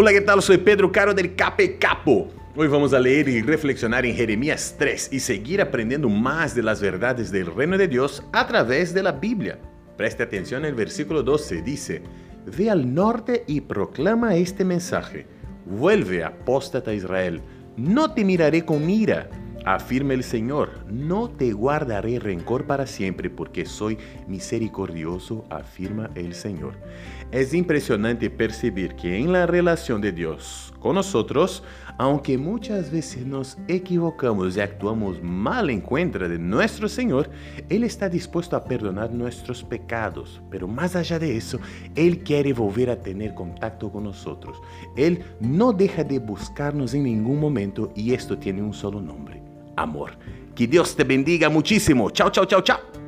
Hola, ¿qué tal? Soy Pedro Caro del Cape Capo. Hoy vamos a leer y reflexionar en Jeremías 3 y seguir aprendiendo más de las verdades del reino de Dios a través de la Biblia. Preste atención, el versículo 12 dice, Ve al norte y proclama este mensaje. Vuelve, apóstata Israel, no te miraré con ira Afirma el Señor, no te guardaré rencor para siempre porque soy misericordioso, afirma el Señor. Es impresionante percibir que en la relación de Dios con nosotros, aunque muchas veces nos equivocamos y actuamos mal en contra de nuestro Señor, Él está dispuesto a perdonar nuestros pecados. Pero más allá de eso, Él quiere volver a tener contacto con nosotros. Él no deja de buscarnos en ningún momento y esto tiene un solo nombre amor. Que Dios te bendiga muchísimo. Chao, chao, chao, chao.